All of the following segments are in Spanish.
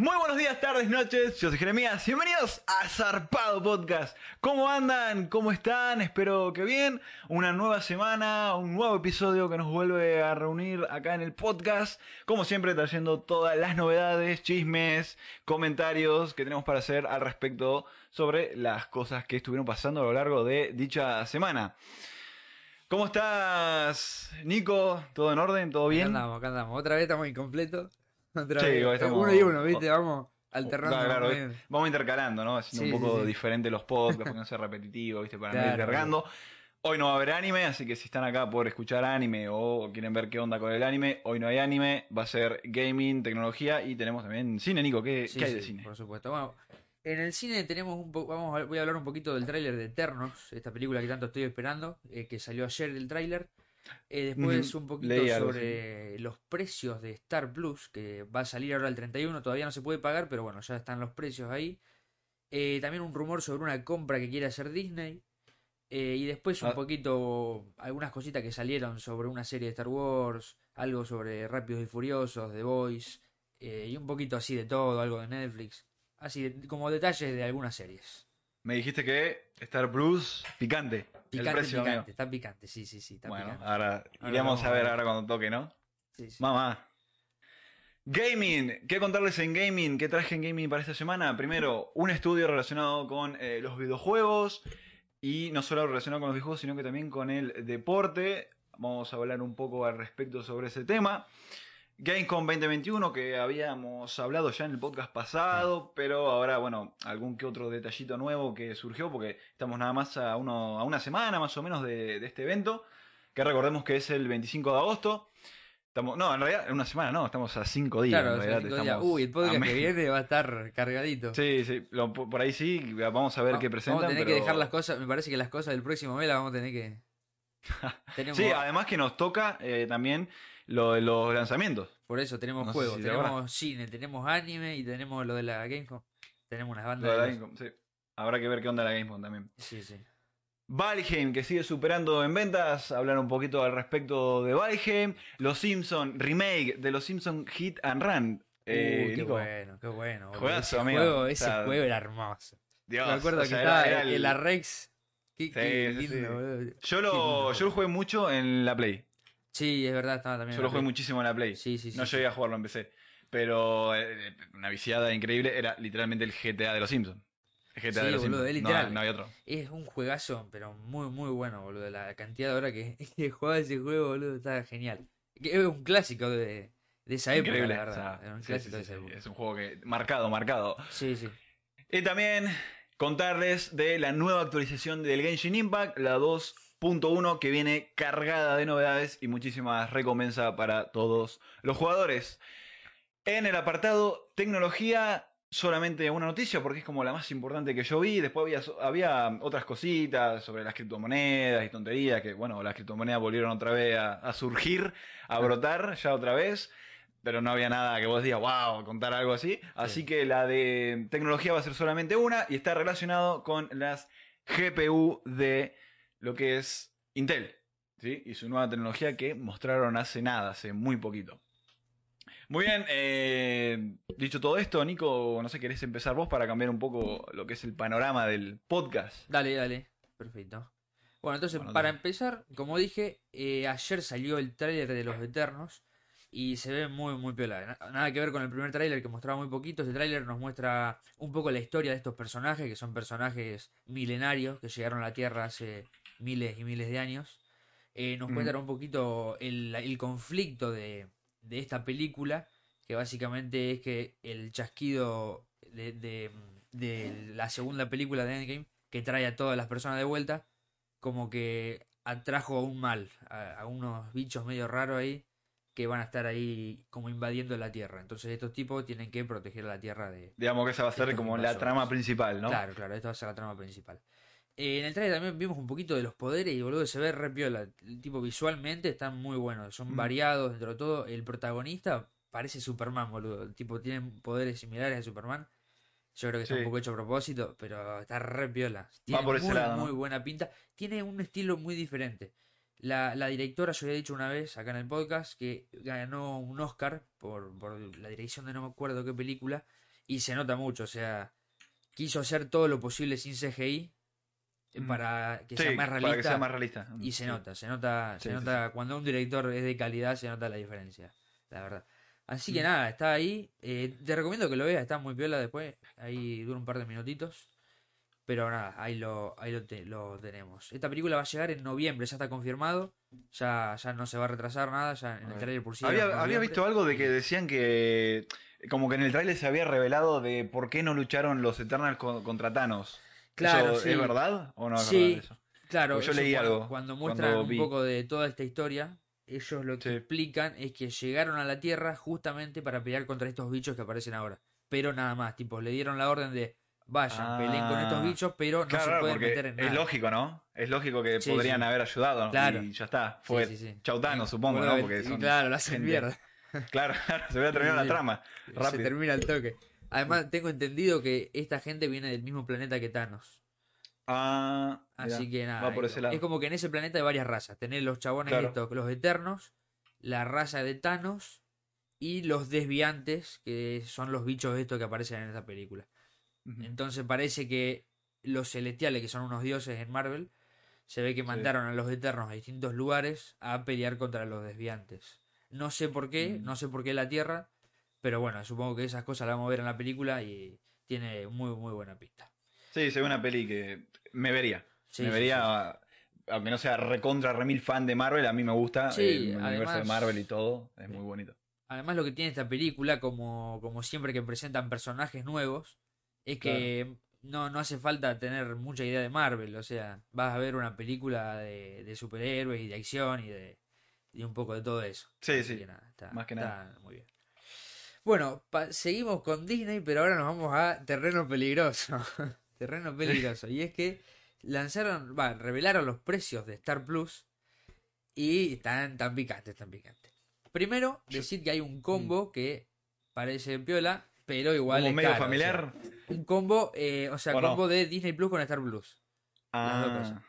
Muy buenos días, tardes, noches. Yo soy Jeremías. Bienvenidos a Zarpado Podcast. ¿Cómo andan? ¿Cómo están? Espero que bien. Una nueva semana, un nuevo episodio que nos vuelve a reunir acá en el podcast. Como siempre, trayendo todas las novedades, chismes, comentarios que tenemos para hacer al respecto sobre las cosas que estuvieron pasando a lo largo de dicha semana. ¿Cómo estás, Nico? ¿Todo en orden? ¿Todo bien? Acá andamos, acá andamos. Otra vez estamos incompletos. Otra Sí, vez. estamos- Uno y uno, ¿viste? Vamos alternando. Claro, menos. vamos intercalando, ¿no? Haciendo Sí, un poco sí, diferente los podcasts, para no ser repetitivo, ¿viste? Para Claro, cargando. Hoy no va a haber anime, así que si están acá por escuchar anime o quieren ver qué onda con el anime, hoy no hay anime, va a ser gaming, tecnología y tenemos también cine, Nico. ¿Qué, Sí, qué hay sí, de cine? Por supuesto. Bueno, en el cine tenemos un poco. Vamos a, voy a hablar un poquito del tráiler de Eternos, esta película que tanto estoy esperando, eh, que salió ayer el tráiler. Eh, después un poquito sobre los precios de Star Plus, que va a salir ahora el 31, todavía no se puede pagar, pero bueno, ya están los precios ahí. Eh, también un rumor sobre una compra que quiere hacer Disney. Eh, y después un Ah. poquito algunas cositas que salieron sobre una serie de Star Wars, algo sobre Rápidos y Furiosos, The Voice, y un poquito así de todo, algo de Netflix. Así, de- como detalles de algunas series. Me dijiste que Star Plus, picante. el Picante, precio, picante, amigo. está picante, sí, sí, sí, está Bueno, picante. ahora vamos a ver. ahora cuando toque, ¿no? Sí, sí. Mamá. Gaming, ¿qué contarles en gaming? ¿Qué traje en gaming para esta semana? Primero, un estudio relacionado con eh, los videojuegos y no solo relacionado con los videojuegos, sino que también con el deporte. Vamos a hablar un poco al respecto sobre ese tema. Gamescom 2021, que habíamos hablado ya en el podcast pasado, pero ahora, bueno, algún que otro detallito nuevo que surgió, porque estamos nada más a, uno, a una semana más o menos de, de este evento, que recordemos que es el 25 de agosto. Estamos, no, en realidad, en una semana no, estamos a cinco días. Claro, en o sea, realidad, cinco días. estamos Uy, el podcast que viene va a estar cargadito. Sí, sí, lo- por ahí sí, vamos a ver qué presentan. Vamos a tener pero- que dejar las cosas, me parece que las cosas del próximo mes las vamos a tener que... Tenemos, Sí, además que nos toca eh, también lo de los lanzamientos. por eso tenemos no juegos, si tenemos cine, tenemos anime y tenemos lo de la Gamescom. Tenemos unas Lo bandas de la de... Sí. Habrá que ver qué onda la Gamescom también. Sí, sí. Valheim, que sigue superando en ventas, hablar un poquito al respecto de Valheim. Los Simpson remake de Los Simpson Hit and Run. Eh, Uy, qué Nico, bueno, qué bueno. Juegazo, ese amigo. juego, O ese sea, juego era hermoso. Dios, Me acuerdo o que sea, estaba era- era el Arrex. Qué, Sí, sí. Yo lo, yo lo jugué mucho en la Play. Sí, es verdad, estaba también. Yo lo jugué muchísimo en la Play. Sí, sí, sí. no llegué a jugarlo en PC. Pero eh, una viciada increíble era literalmente el GTA de los Simpsons. El GTA Sí, de los boludo, Simpsons. es literal. no había otro. Es un juegazo, pero muy, muy bueno, boludo. La cantidad de horas que, que jugaba ese juego, boludo, está genial. Que Es un clásico de, de esa época, Increíble. la o verdad. sea, un sí, clásico sí, de esa época. Es un juego que marcado, marcado. Sí, sí. Y también contarles de la nueva actualización del Genshin Impact, la 2.1, que viene cargada de novedades y muchísimas recompensas para todos los jugadores. En el apartado tecnología, solamente una noticia porque es como la más importante que yo vi. Después había, había otras cositas sobre las criptomonedas y tonterías que, bueno, las criptomonedas volvieron otra vez a, a surgir, a brotar ya otra vez. Pero no había nada que vos digas, wow, contar algo así. Así que la de tecnología va a ser solamente una y está relacionado con las GPU de lo que es Intel. ¿sí? Y su nueva tecnología que mostraron hace nada, hace muy poquito. Muy bien, eh, dicho todo esto, Nico, no sé, ¿querés empezar vos para cambiar un poco lo que es el panorama del podcast? Dale, dale. Perfecto. Bueno, entonces, Bueno, para dale. empezar, como dije, eh, ayer salió el tráiler de Los Eternos y se ve muy, muy piola. Na- Nada que ver con el primer tráiler que mostraba muy poquito. Este tráiler nos muestra un poco la historia de estos personajes, que son personajes milenarios que llegaron a la Tierra hace miles y miles de años. Eh, nos Ujú. muestra un poquito el, el conflicto de, de esta película, que básicamente es que el chasquido de, de- de la segunda película de Endgame, que trae a todas las personas de vuelta, como que atrajo un mal, a, a unos bichos medio raros ahí, que van a estar ahí como invadiendo la Tierra. Entonces estos tipos tienen que proteger a la Tierra de, Digamos que esa va a ser como la trama principal, ¿no? Claro, claro, esta va a ser la trama principal. Eh, en el trailer también vimos un poquito de los poderes y boludo, se ve re piola. El tipo visualmente están muy buenos, son Mm. variados dentro de todo. El protagonista parece Superman, boludo. El tipo tiene poderes similares a Superman. Yo creo que está un poco hecho a propósito, pero está re piola. Tiene por ese muy, lado, ¿no? muy buena pinta. Tiene un estilo muy diferente. La, la directora, yo había dicho una vez acá en el podcast, que ganó un Oscar por, por la dirección de no me acuerdo qué película. Y se nota mucho, o sea, quiso hacer todo lo posible sin CGI. Para que Sí, sea más para realista. que sea más realista. Y se nota, se nota, se sí, nota cuando un director es de calidad, se nota la diferencia, la verdad. Así que Mm. nada, está ahí. eh, te recomiendo que lo veas, está muy piola después. Ahí dura un par de minutitos. Pero nada, ahí lo, ahí lo, te- lo tenemos. Esta película va a llegar en noviembre, ya está confirmado. Ya, ya no se va a retrasar nada, ya en el trailer por sí. Había, había visto algo de que decían que. Como que en el tráiler se había revelado de por qué no lucharon los Eternals con- contra Thanos. Claro, ¿Eso sí. ¿Es verdad o no es Sí, verdad eso? Claro, Porque yo eso leí cuando, algo Cuando cuando muestran un vi. poco de toda esta historia, ellos lo que Sí. explican es que llegaron a la Tierra justamente para pelear contra estos bichos que aparecen ahora. Pero nada más, tipo, le dieron la orden de vayan, peleen con estos Ah. bichos, pero no Claro, se pueden meter en es nada. lógico, ¿no? Es lógico que Sí, podrían sí. haber ayudado Claro. y ya está. Fue. Chautano, supongo, ¿no? Porque son claro, la hacen mierda. Claro, claro, se hubiera terminado la trama. Se Rápido. termina el toque. Además, tengo entendido que esta gente viene del mismo planeta que Thanos. Ah, Así que nada. Va por es- ese lado. Es como que en ese planeta hay varias razas. Tenés los chabones Claro. estos, los eternos, la raza de Thanos y los desviantes, que son los bichos estos que aparecen en esta película. Entonces parece que los celestiales, que son unos dioses en Marvel, se ve que mandaron a los eternos a distintos lugares a pelear contra los desviantes. No sé por qué, Mm. no sé por qué la Tierra, pero bueno, supongo que esas cosas las vamos a ver en la película y tiene muy, muy buena pista. Sí, se ve una peli que me vería. Sí, me sí, vería, aunque no sea recontra remil fan de Marvel, a mí me gusta Sí, el universo de Marvel y todo. Es muy bonito. Además lo que tiene esta película, como, como siempre que presentan personajes nuevos, es que no, no hace falta tener mucha idea de Marvel. O sea, vas a ver una película de, de superhéroes y de acción y de, y un poco de todo eso. Sí, Así sí. que nada, está, más que está muy bien. Bueno, seguimos con Disney, pero ahora nos vamos a terreno peligroso. terreno peligroso. Y es que lanzaron, va, revelaron los precios de Star Plus y están tan picantes, tan picantes. Primero, decir que hay un combo que parece piola, pero igual Como es medio caro, o familiar. sea, un combo, eh, o sea, combo de Disney Plus con Star Plus. las dos Ah, cosas.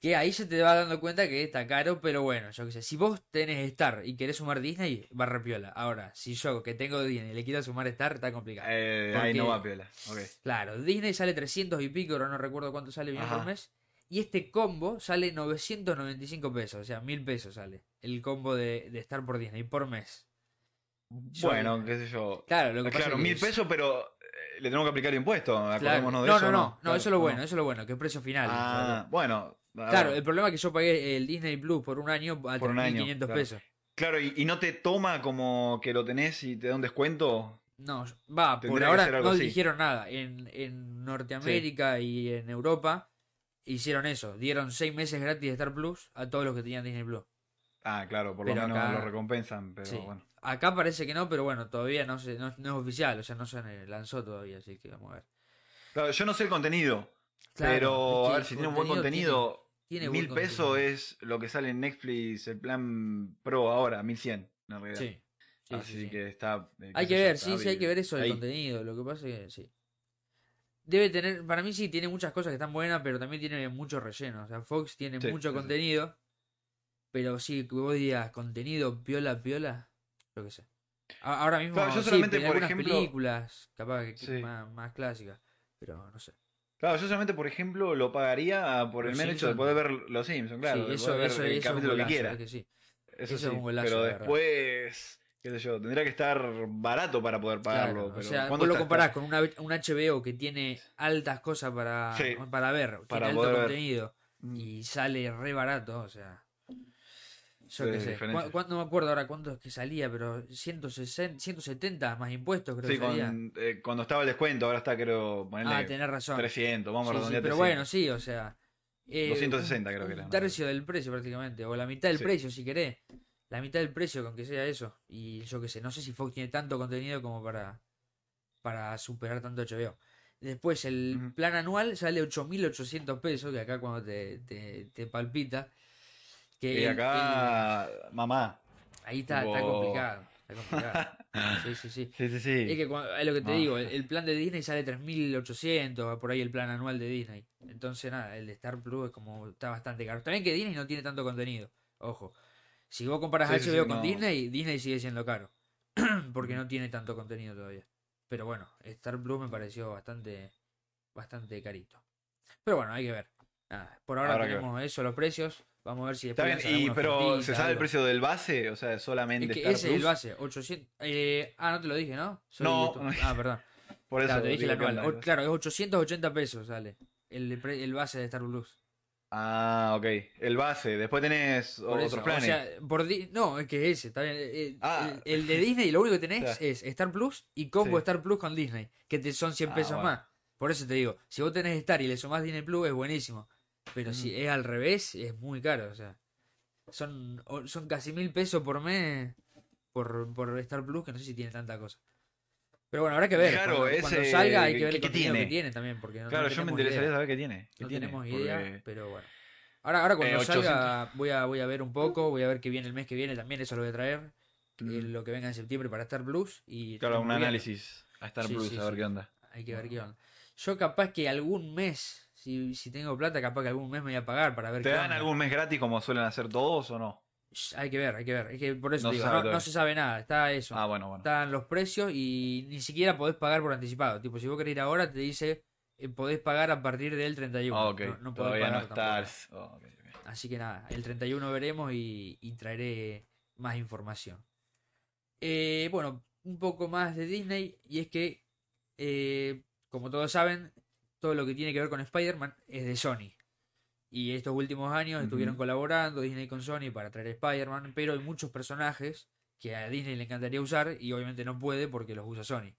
Que ahí se te va dando cuenta que está caro, pero bueno, yo qué sé. Si vos tenés Star y querés sumar Disney, va repiola. Ahora, si yo que tengo Disney le quiero sumar Star, está complicado. eh, Porque- ahí no va piola. Ok. Claro, Disney sale 300 y pico, ahora no recuerdo cuánto sale bien por mes. Y este combo sale 995 pesos, o sea, 1000 pesos sale. El combo de, de Star por Disney por mes. Yo- Bueno, qué sé yo. Claro, lo que pasa Claro, es que mil es- pesos, pero eh, le tenemos que aplicar impuestos. Claro, Acordémonos de no, eso. no, no, no, Claro, eso es lo ¿o bueno, no? eso es lo bueno, que es precio final. Ah, bueno. Claro, el problema es que yo pagué el Disney Plus por un año a Por un año, 3.500 claro. pesos. Claro, y, y no te toma como que lo tenés y te da un descuento. No, va, por ahora no así. dijeron nada. En, en Norteamérica y en Europa hicieron eso. Dieron seis meses gratis de Star Plus a todos los que tenían Disney Plus. Ah, claro, por Pero lo menos acá- lo recompensan, pero Sí. bueno. Acá parece que no, pero bueno, todavía no, se, no, no es oficial, o sea, no se lanzó todavía, así que vamos a ver. Claro, yo no sé el contenido, Claro, pero es que a ver si tiene un buen contenido. tiene buen mil pesos contenido. es lo que sale en Netflix, el plan Pro ahora, 1100 en realidad. Sí. sí, Así sí, sí. que está. eh, Hay que ver, sí, sí, hay que ver eso del contenido. Lo que pasa es que sí. Debe tener, para mí sí, tiene muchas cosas que están buenas, pero también tiene mucho relleno. O sea, Fox tiene mucho contenido, pero sí, que vos digas contenido piola, piola, lo que sé. Ahora mismo, Claro, yo solamente, por algunas ejemplo- películas, capaz que más, más clásicas, pero no sé. Claro, yo solamente, por ejemplo, lo pagaría por el mero hecho de poder ver los Simpsons, claro. sí, de eso, poder ver eso, el eso es capítulo que quiera. es que sí. Eso, eso es sí, un golazo, pero después, qué sé yo, tendría que estar barato para poder pagarlo. Claro, pero o sea, ¿cuánto vos lo comparás con una, un HBO que tiene altas cosas para, Sí, para ver, para tiene alto ver. contenido Mm. y sale re barato, o sea. Yo Sí, qué sé. ¿Cu- no me acuerdo ahora cuánto es que salía, pero 160, 170 más impuestos creo Sí, que salía. con, eh, cuando estaba el descuento, ahora está, creo, ponerle Ah, tenés razón. 300, vamos Sí, a sí, redondear pero 300. bueno, sí, o sea. eh, 260 un- creo que un era, ¿no? tercio del precio prácticamente, o la mitad del Sí. precio si querés. La mitad del precio, con que sea eso. Y yo qué sé, no sé si Fox tiene tanto contenido como para, para superar tanto HBO. Después, el plan anual sale 8.800 pesos, que acá cuando te, te, te palpita. Que Y el- acá, mamá. ahí está, está complicado. Está complicado. Sí, sí, sí. Sí, sí, sí. Es que cuando- es lo que te Ah. digo, el, el plan de Disney sale 3.800, por ahí el plan anual de Disney. Entonces nada, el de Star Plus es como está bastante caro. También que Disney no tiene tanto contenido, ojo. Si vos comparas Sí, HBO con no. Disney, Disney sigue siendo caro. Porque no tiene tanto contenido todavía. Pero bueno, Star Plus me pareció bastante, bastante carito. Pero bueno, hay que ver. Nada, por ahora tenemos eso, los precios. Vamos a ver si Está después bien, lanzan y, pero ¿se sabe el precio del base? O sea, solamente Es que Star ese es el base, 800. eh, ah, no te lo dije, ¿no? Soy No. Ah, perdón. Por eso Claro, te dije ¿qué anual. O- claro, es 880 pesos sale el, el base de Star Plus. Ah, ok. El base. Después tenés Por otros eso, planes. O sea, por no, es que ese, está bien. eh, Ah. el, el de Disney, lo único que tenés es Star Plus y combo Sí. Star Plus con Disney, que te son 100 Ah, pesos bueno. más. Por eso te digo, si vos tenés Star y le sumás Disney Plus es buenísimo. Pero si es al revés, es muy caro. O sea, son, son casi mil pesos por mes por, por Star Plus, que no sé si tiene tanta cosa. Pero bueno, habrá que ver. Claro, cuando, cuando ese- salga hay que ver ¿qué- el qué contenido tiene? que tiene también. Porque no, claro, no yo me interesaría idea. saber qué tiene. ¿Qué No tiene? tenemos idea, Porque- pero bueno. Ahora, ahora cuando Eh, salga voy a, voy a ver un poco, voy a ver qué viene el mes que viene también, eso lo voy a traer. eh, Mm. lo que venga en septiembre para Star Plus. Y Claro, un análisis a Star Sí, Plus, sí, a ver sí. qué onda. Hay que ver qué onda. Yo capaz que algún mes, si, si tengo plata, capaz que algún mes me voy a pagar para ver ¿Te qué dan onda. algún mes gratis como suelen hacer todos o no? Hay que ver, hay que ver. Es que por eso No te se digo, sabe no, no se sabe nada, está eso. Ah, bueno, bueno. Están los precios y ni siquiera podés pagar por anticipado. Tipo, si vos querés ir ahora, te dice eh, podés pagar a partir del 31. Ah, ok. No, no podés Todavía no pagar tampoco. Oh, ok, ok. Así que nada, el 31 veremos y, y traeré más información. Eh, bueno, un poco más de Disney y es que, eh, como todos saben, todo lo que tiene que ver con Spider-Man es de Sony. Y estos últimos años estuvieron colaborando Disney con Sony para traer Spider-Man, pero hay muchos personajes que a Disney le encantaría usar y obviamente no puede porque los usa Sony.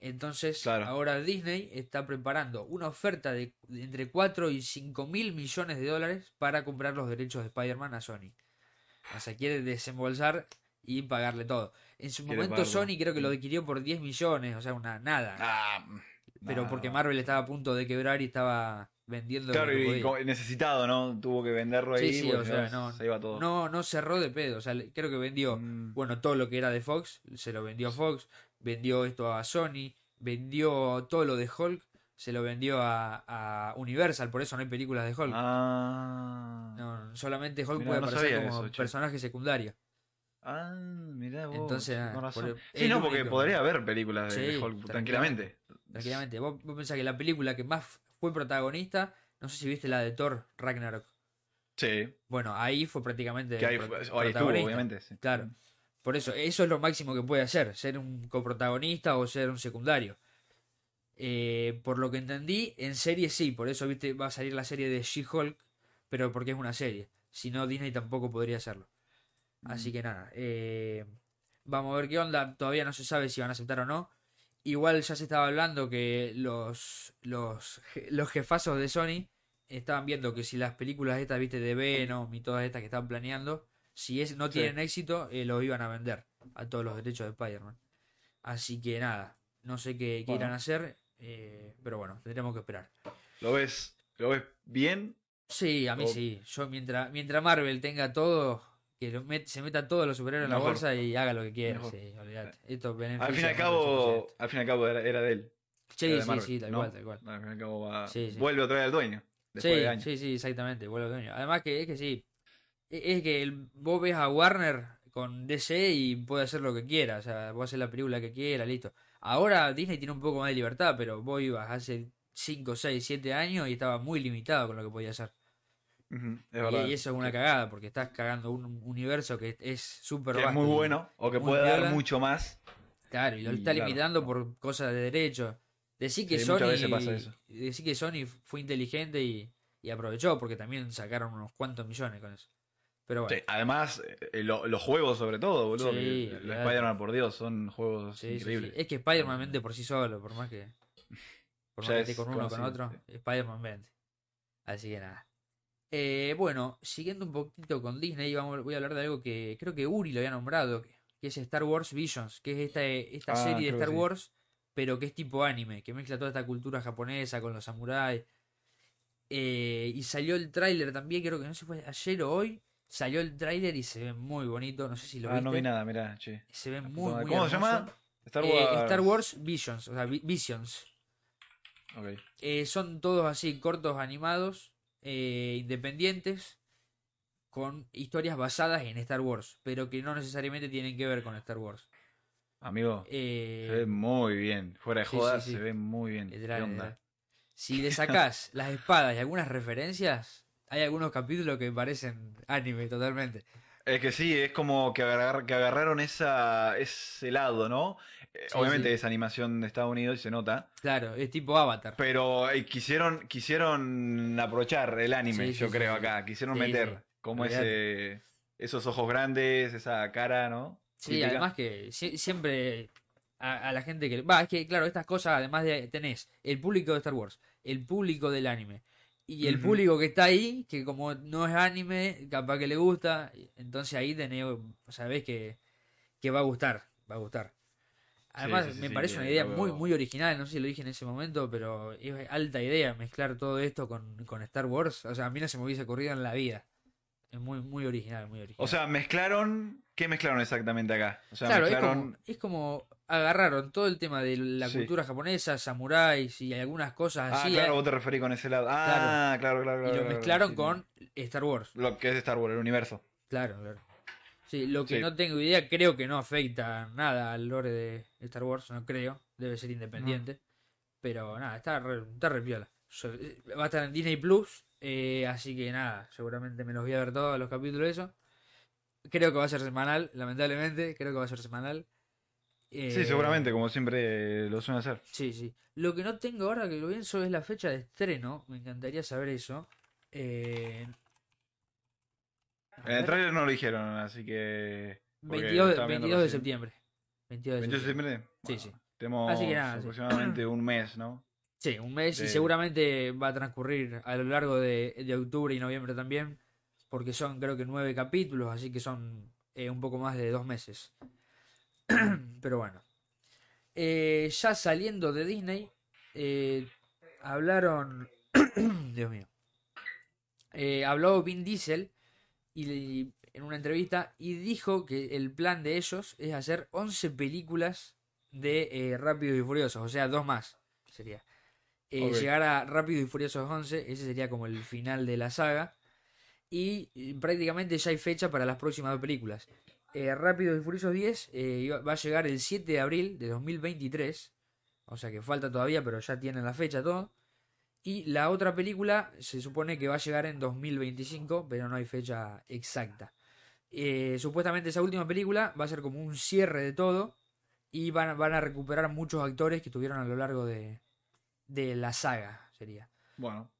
Entonces, Claro. ahora Disney está preparando una oferta de, entre 4 y 5 mil millones de dólares para comprar los derechos de Spider-Man a Sony. O sea, quiere desembolsar y pagarle todo. En su momento pagarlo. Sony creo que lo adquirió por 10 millones, o sea, una nada. Ah, pero porque Marvel estaba a punto de quebrar y estaba vendiendo Claro, y podía. necesitado, ¿no? Tuvo que venderlo ahí. Sí, sí, porque o si sea, no, no, Se iba todo. no, no cerró de pedo. O sea, creo que vendió, Mm. bueno, todo lo que era de Fox, se lo vendió a Fox, vendió esto a Sony, vendió todo lo de Hulk, se lo vendió a, a Universal, por eso no hay películas de Hulk. Ah. No, solamente Hulk Mirá, puede no aparecer como eso, personaje secundario. Ah, mirá vos. Entonces, con nada, razón. por- Sí, no, porque único- podría haber películas de, Hulk tranquilamente. Tranquilamente. Vos, vos pensás que la película que más fue protagonista, no sé si viste la de Thor Ragnarok. Sí, Bueno, ahí fue prácticamente. que ahí, pro- fue- ahí estuvo, protagonista. obviamente. sí. Claro. Por eso, eso es lo máximo que puede hacer, ser un coprotagonista o ser un secundario. Eh, por lo que entendí, en serie sí, por eso viste va a salir la serie de She-Hulk, pero porque es una serie. Si no, Disney tampoco podría hacerlo. Así que nada, eh, vamos a ver qué onda. Todavía no se sabe si van a aceptar o no. Igual ya se estaba hablando que los, los, los jefazos de Sony estaban viendo que si las películas estas, viste, de Venom y todas estas que están planeando, si es, no Sí. tienen éxito, eh, los iban a vender a todos los derechos de Spider-Man. Así que nada, no sé qué, qué Bueno. irán a hacer, eh, pero bueno, tendremos que esperar. ¿Lo ves, ¿Lo ves bien? Sí, a mí O- sí. Yo mientras, mientras Marvel tenga todo, que met- se meta todos los superhéroes en la bolsa y haga lo que quiera. Sí. Esto Al fin y al cabo, 100%. al fin y al cabo era, era de él. Sí, era de sí, sí, tal ¿no? cual, tal cual. Al fin y al cabo va- Sí, sí. vuelve otra vez al dueño. Sí, de sí, sí, exactamente, vuelve al dueño. Además que es que sí, e- es que el- vos ves a Warner con DC y puede hacer lo que quiera, o sea, vos hacer la película que quiera, listo. Ahora Disney tiene un poco más de libertad, pero vos ibas hace 5, 6, 7 años y estaba muy limitado con lo que podía hacer. Es Y, verdad. y eso es una cagada, porque estás cagando un universo que es súper Que es vasto muy bueno o que puede dar mucho más. Claro, y lo Y está claro, limitando por cosas de derecho. Decir que Sí, Sony decir que Sony fue inteligente y, y aprovechó porque también sacaron unos cuantos millones con eso. Pero bueno, Sí, además, eh, lo- los juegos sobre todo, boludo. Sí. Spider-Man, por Dios, son juegos increíbles. Es que Spider-Man vende por sí solo, por más que por más que esté con uno o con otro, Spider-Man vende. Así que nada. Eh, bueno, siguiendo un poquito con Disney, vamos, voy a hablar de algo que creo que Uri lo había nombrado, que, que es Star Wars Visions, que es esta, esta Ah, serie de Star sí. Wars, pero que es tipo anime, que mezcla toda esta cultura japonesa con los samuráis. Eh, y salió el tráiler también, creo que no sé si fue ayer o hoy, salió el tráiler y se ve muy bonito, no sé si lo ah, viste. no vi nada, mirá, che. Se ve muy, muy ¿Cómo se llama? Star Eh, Wars. Star Wars Visions, o sea, Vi- Visions. Eh, son todos así cortos animados, eh, independientes, con historias basadas en Star Wars, pero que no necesariamente tienen que ver con Star Wars. Amigo, Eh, se ve muy bien. Fuera de sí, joda, sí, sí. se ve muy bien. literal, ¿Qué onda? literal. Si le sacás las espadas y algunas referencias, hay algunos capítulos que parecen anime totalmente. Es que sí, es como que, agarrar- que agarraron esa, ese lado, ¿no? Eh, Sí, Obviamente sí. es animación de Estados Unidos y se nota. Claro, es tipo Avatar. Pero eh, quisieron, quisieron aprovechar el anime, Sí, yo creo, acá. Quisieron meter como ese, esos ojos grandes, esa cara, ¿no? Sí, Típica. además que sie- siempre a, a la gente que... Va, es que claro, estas cosas, además de... Tenés el público de Star Wars, el público del anime. Y el público que está ahí, que como no es anime, capaz que le gusta, entonces ahí tenés, sabés que, que va a gustar, va a gustar. Además, sí, sí, me sí, parece una idea muy, muy original, no sé si lo dije en ese momento, pero es alta idea mezclar todo esto con, con Star Wars. O sea, a mí no se me hubiese ocurrido en la vida. Es muy, muy original, muy original. O sea, mezclaron. ¿Qué mezclaron exactamente acá? O sea, claro, es mezclaron. como, es como agarraron todo el tema de la Sí. cultura japonesa, samuráis y algunas cosas Ah, así, claro, ¿eh? vos te referís con ese lado. Ah, claro, claro, claro. y lo claro, mezclaron sí. con Star Wars. Lo que es Star Wars, el universo. Claro, claro. Sí, lo que Sí. no tengo idea, creo que no afecta nada al lore de Star Wars, no creo, debe ser independiente. Pero nada, está re, está re piola. Eh, Va a estar en Disney Plus, eh, así que nada, seguramente me los voy a ver todos los capítulos de eso. Creo que va a ser semanal, lamentablemente, creo que va a ser semanal. Sí, Eh, seguramente, como siempre lo suelen hacer. Sí, sí. Lo que no tengo ahora que lo pienso es la fecha de estreno. Me encantaría saber eso. Eh, En el trailer no lo dijeron, así que. porque 22, de- estaba viendo 22 de septiembre. 22 de 22 de septiembre. Sí, sí. Tenemos Así que nada, sí. aproximadamente un mes, ¿no? Sí, un mes y seguramente va a transcurrir a lo largo de, de octubre y noviembre también. Porque son creo que nueve capítulos, así que son eh, un poco más de dos meses. Pero bueno. Eh, ya saliendo de Disney, eh, hablaron... Dios mío. Eh, habló Vin Diesel y, en una entrevista y dijo que el plan de ellos es hacer 11 películas de Rápidos y Furiosos, o sea, dos más sería. Llegar a Rápidos y Furiosos 11, ese sería como el final de la saga. Y prácticamente ya hay fecha para las próximas dos películas. Eh, Rápidos y Furiosos 10 eh, va a llegar el 7 de abril de 2023. O sea que falta todavía, pero ya tienen la fecha todo. Y la otra película se supone que va a llegar en 2025, pero no hay fecha exacta. Eh, supuestamente esa última película va a ser como un cierre de todo. Y van, a- van a recuperar muchos actores que estuvieron a lo largo de, de la saga, sería. Bueno.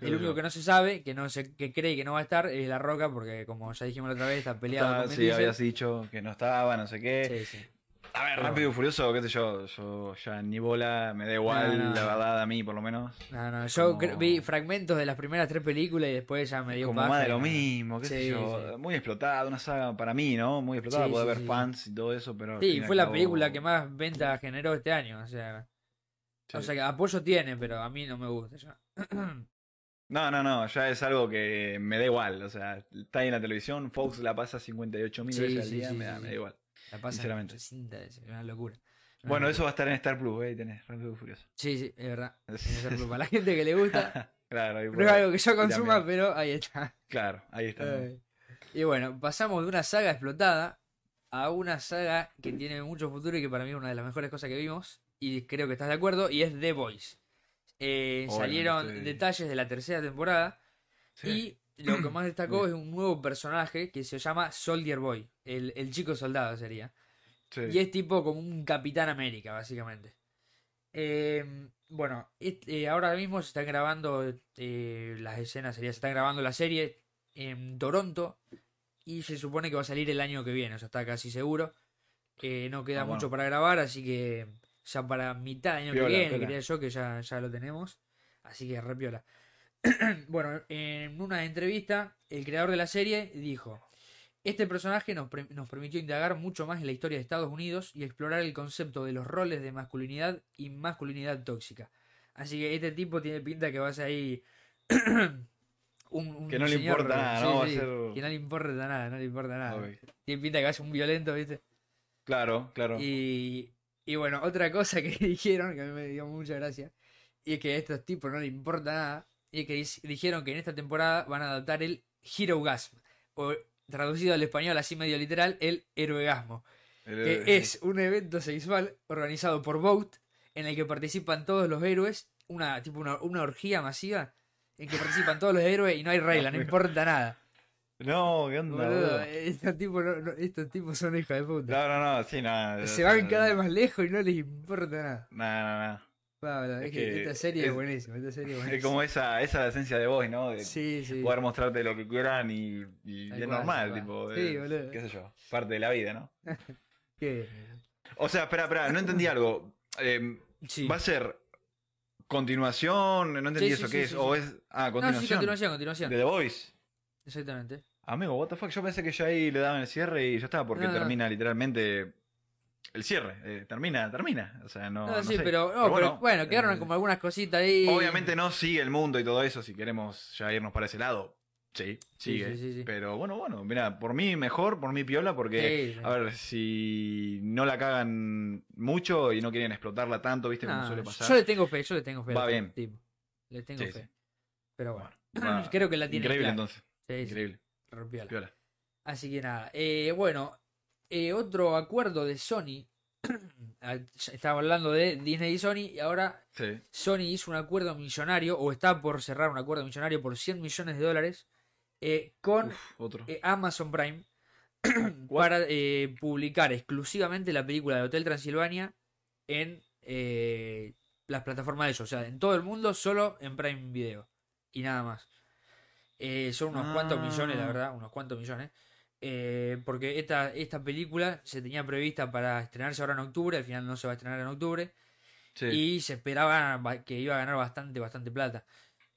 El único que no se sabe, que no se, que cree que no va a estar, es La Roca, porque como ya dijimos la otra vez, está peleado Ah, con sí, Diesel. habías dicho que no estaba, no sé qué. Sí, sí. A ver, Pero rápido y furioso, qué sé yo. Yo ya ni bola, me da igual, No, no. la verdad, a mí por lo menos. No, no, yo Como- vi fragmentos de las primeras tres películas y después ya me dio Como más de lo mismo, qué sé yo. sí. Muy explotada, una saga para mí, ¿no? Muy explotada, Sí, haber sí. fans y todo eso, pero. Sí, fue la cabo- película que más venta generó este año. O sea, o sea que apoyo tiene, pero a mí no me gusta ya. No, no, no, ya es algo que me da igual. O sea, está ahí en la televisión, Fox la pasa 58 mil Sí, veces al sí, día, sí, me, da, me da igual. La pasan Sinceramente. es una locura. Una Bueno, locura. eso va a estar en Star Plus, ¿eh? Ahí tenés, Rápido Furioso. Sí, sí, es verdad. Para la gente que le gusta. claro, ahí No es algo que yo consuma, pero ahí está. Claro, ahí está. ¿no? Eh, Y bueno, pasamos de una saga explotada a una saga que tiene mucho futuro y que para mí es una de las mejores cosas que vimos. Y creo que estás de acuerdo, y es The Voice. Eh, salieron detalles de la tercera temporada. Sí. Y lo que más destacó es un nuevo personaje que se llama Soldier Boy, el, el chico soldado sería. Y es tipo como un Capitán América, básicamente. Eh, bueno, eh, ahora mismo se están grabando eh, las escenas, sería, se está grabando la serie en Toronto y se supone que va a salir el año que viene, o sea, está casi seguro. Eh, no queda Ah, bueno. mucho para grabar, así que ya para mitad del año Piola, que viene, piola. creía yo que ya, ya lo tenemos. Así que repiola. bueno, en una entrevista, el creador de la serie dijo: Este personaje nos, nos permitió indagar mucho más en la historia de Estados Unidos y explorar el concepto de los roles de masculinidad y masculinidad tóxica. Así que este tipo tiene pinta que va a ser ahí. un, un Que no le importa nada, sí, ¿no? Va a ser- Que no le importa nada, no le importa nada. Tiene pinta que va a ser un violento, ¿viste? Claro, claro. Y, y bueno, otra cosa que dijeron, que a mí me dio mucha gracia, y es que a estos tipos no les importa nada, y es que dijeron que en esta temporada van a adaptar el Hero Gasm, o traducido al español así medio literal, el heroegasmo. El- que es un evento sexual organizado por Vogt en el que participan todos los héroes, una tipo una, una orgía masiva en que participan todos los héroes y no hay regla, no importa nada. No, ¿qué onda, Boludo, estos, tipos no- no- estos tipos son hijos de puta. No, no, no, sí, nada. Se van cada vez más lejos y no les importa nada. Nada, nada, nada. Pablo, es, Es que, que esta serie es, es- buenísima, esta serie es Es buenísima. como esa, esa la esencia de vos, ¿no? De Sí, sí. poder mostrarte lo que quieran y, y es normal, tipo. Sí, boludo. qué sé yo, parte de la vida, ¿no? ¿Qué? O sea, espera, espera, no entendí algo. Eh, Sí. ¿Va a ser continuación? No entendí Sí, eso, ¿qué es? ¿O es. Ah, No, continuación. sí, continuación, continuación. De The Voice. Exactamente. Amigo, what the fuck, yo pensé que ya ahí le daban el cierre y ya estaba, porque No, no. termina literalmente el cierre. eh, termina, termina. O sea, no. No, no sí, sé. pero, no, pero bueno, quedaron eh, como algunas cositas ahí. Obviamente no sigue el mundo y todo eso, si queremos ya irnos para ese lado. Sí, sigue. sí, sí, sí. Pero bueno, bueno, mira, por mí mejor, por mí piola, porque, Sí, sí. a ver, si no la cagan mucho y no quieren explotarla tanto, viste, como suele pasar. Yo le tengo fe, yo le tengo fe. Va bien. tipo. Le tengo fe. Pero bueno, Va- creo que la tiene Increíble clara. entonces, Sí, sí, increíble, rompiola. piola. Así que nada. Eh, bueno, eh, otro acuerdo de Sony. Estaba hablando de Disney y Sony. Y ahora Sí. Sony hizo un acuerdo millonario. O está por cerrar un acuerdo millonario por 100 millones de dólares. eh, con Uf, otro. eh, Amazon Prime. Para eh, publicar exclusivamente la película de Hotel Transilvania en eh, las plataformas de ellos. O sea, en todo el mundo, solo en Prime Video. Y nada más. Eh, son unos cuantos Ah. millones, la verdad, unos cuantos millones. Eh, porque esta, esta película se tenía prevista para estrenarse ahora en octubre, al final no se va a estrenar en octubre. Sí. Y se esperaba ba- que iba a ganar bastante, bastante plata.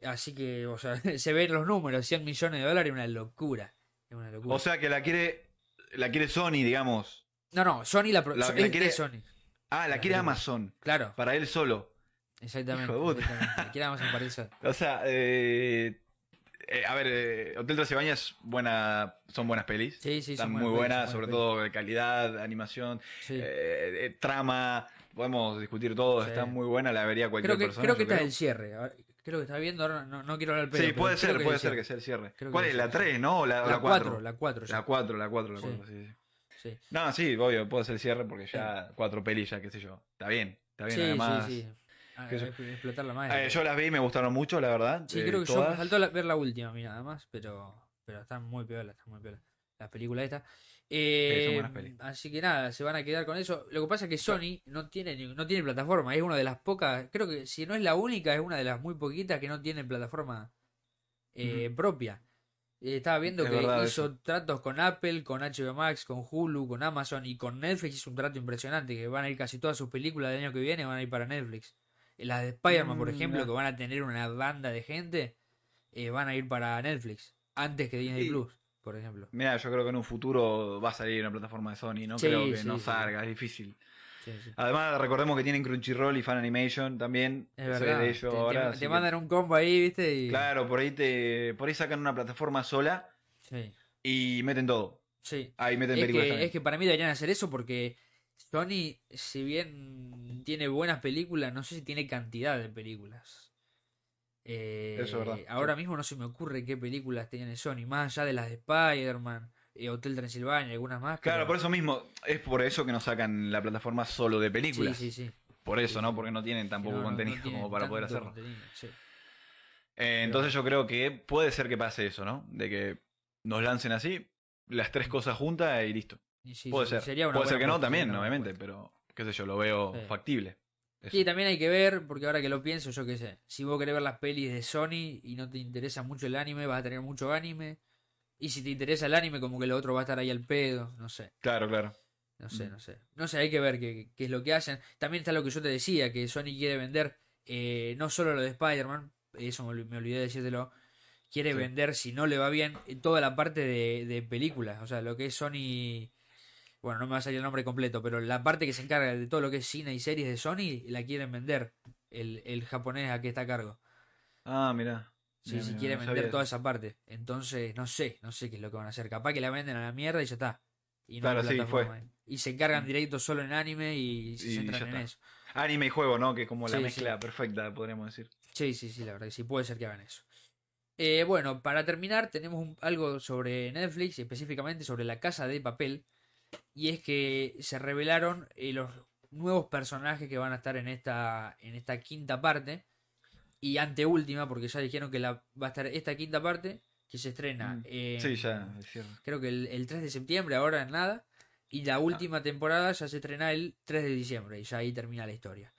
Así que, o sea, se ven los números, 100 millones de dólares, una locura. Es una locura. O sea que la quiere, la quiere Sony, digamos. no, no, Sony la, pro- La- la de quiere- Sony. Ah, la La quiere. Amazon, Claro, para él solo. exactamente. Exactamente. Quiere Amazon para eso. O sea, eh, eh, a ver, eh, Hotel Transilvania es buena, son buenas pelis. Sí, sí, Están son muy buenas, son sobre todo de calidad, animación, Sí. eh, trama, podemos discutir todo, Sí. está muy buena, la vería cualquier creo que, persona. creo que yo esta es creo. el cierre. Creo que está viendo, ahora no, no quiero hablar el pedo. Sí, puede ser, puede ser que sea el cierre. Creo ¿Cuál es ¿La cierre. 3, no? ¿O la, la La 4? 4, la 4. La 4, la 4, la Sí. 4, sí, sí. No, sí, obvio, puede ser el cierre porque ya cuatro pelis, ya qué sé yo. Está bien, está bien, sí, además. sí. sí. Ah, explotar la Eh, madre. yo las vi y me gustaron mucho, la verdad. Sí, eh, creo que yo me faltó la- ver la última a mí nada más, pero, pero están muy piolas, están muy piolas. La película esta. Eh, así que nada, se van a quedar con eso. Lo que pasa es que Sony no tiene no tiene plataforma, es una de las pocas, creo que si no es la única, es una de las muy poquitas que no tiene plataforma eh, propia. Eh, estaba viendo Es que hizo eso. tratos con Apple, con HBO Max, con Hulu, con Amazon y con Netflix hizo un trato impresionante, que van a ir casi todas sus películas del año que viene, van a ir para Netflix. Las de Spider-Man, por Mm, ejemplo, que van a tener una banda de gente, eh, van a ir para Netflix, antes que Disney Plus, por ejemplo. Mira, yo creo que en un futuro va a salir una plataforma de Sony, no Sí, creo que sí, no salga, es difícil. Además, recordemos que tienen Crunchyroll y Fan Animation también. Es verdad. de te, ellos te- ahora, te que- mandan un combo ahí, ¿viste? Y... Claro, por ahí te por ahí sacan una plataforma sola y meten todo. sí. Ahí meten Es películas que, también. es que para mí deberían hacer eso porque Sony, si bien tiene buenas películas, no sé si tiene cantidad de películas. Eh, Eso es verdad, Ahora mismo no se me ocurre qué películas tiene Sony, más allá de las de Spider-Man, eh, Hotel Transilvania algunas más. Claro, pero- por eso mismo, es por eso que no sacan la plataforma solo de películas. Sí, sí, sí. Por eso, Sí, ¿no? Porque no tienen tampoco No, no, no contenido como para poder hacerlo. sí. Eh, entonces yo creo que puede ser que pase eso, ¿no? De que nos lancen así, las tres cosas juntas y listo. Sí, puede ser. sería una puede ser que no también, obviamente, pero qué sé yo, lo veo Sí. factible. Eso. Sí, también hay que ver, porque ahora que lo pienso, yo qué sé, si vos querés ver las pelis de Sony y no te interesa mucho el anime, vas a tener mucho anime. Y si te interesa el anime, como que lo otro va a estar ahí al pedo, no sé, Claro, claro. no sé, Mm. no sé. No sé, hay que ver qué, qué es lo que hacen. También está lo que yo te decía, que Sony quiere vender eh, no solo lo de Spider-Man, eso me, olvi- me olvidé de decírtelo, quiere Sí. vender, si no le va bien, toda la parte de, de películas, o sea, lo que es Sony... Bueno, no me va a salir el nombre completo, pero la parte que se encarga de todo lo que es cine y series de Sony la quieren vender el, el japonés a que está a cargo. Ah, mira. Sí, si quiere vender toda esa parte. Entonces, no sé, no sé qué es lo que van a hacer. Capaz que la venden a la mierda y ya está. Y no Claro, sí, ahí. Y se encargan directo solo en anime y se Y centran en eso. Anime y juego, ¿no? Que es como la mezcla sí. perfecta, podríamos decir. Sí, sí, sí, la verdad que sí, puede ser que hagan eso. Eh, bueno, para terminar, tenemos un- algo sobre Netflix, específicamente sobre La Casa de Papel, Y es que se revelaron eh, los nuevos personajes que van a estar en esta, en esta quinta parte. Y anteúltima, porque ya dijeron que la, va a estar esta quinta parte, que se estrena. Mm. eh, Sí, ya, es. Creo que el, el 3 de septiembre, ahora en nada. Y la última temporada ya se estrena el 3 de diciembre. Y ya ahí termina la historia.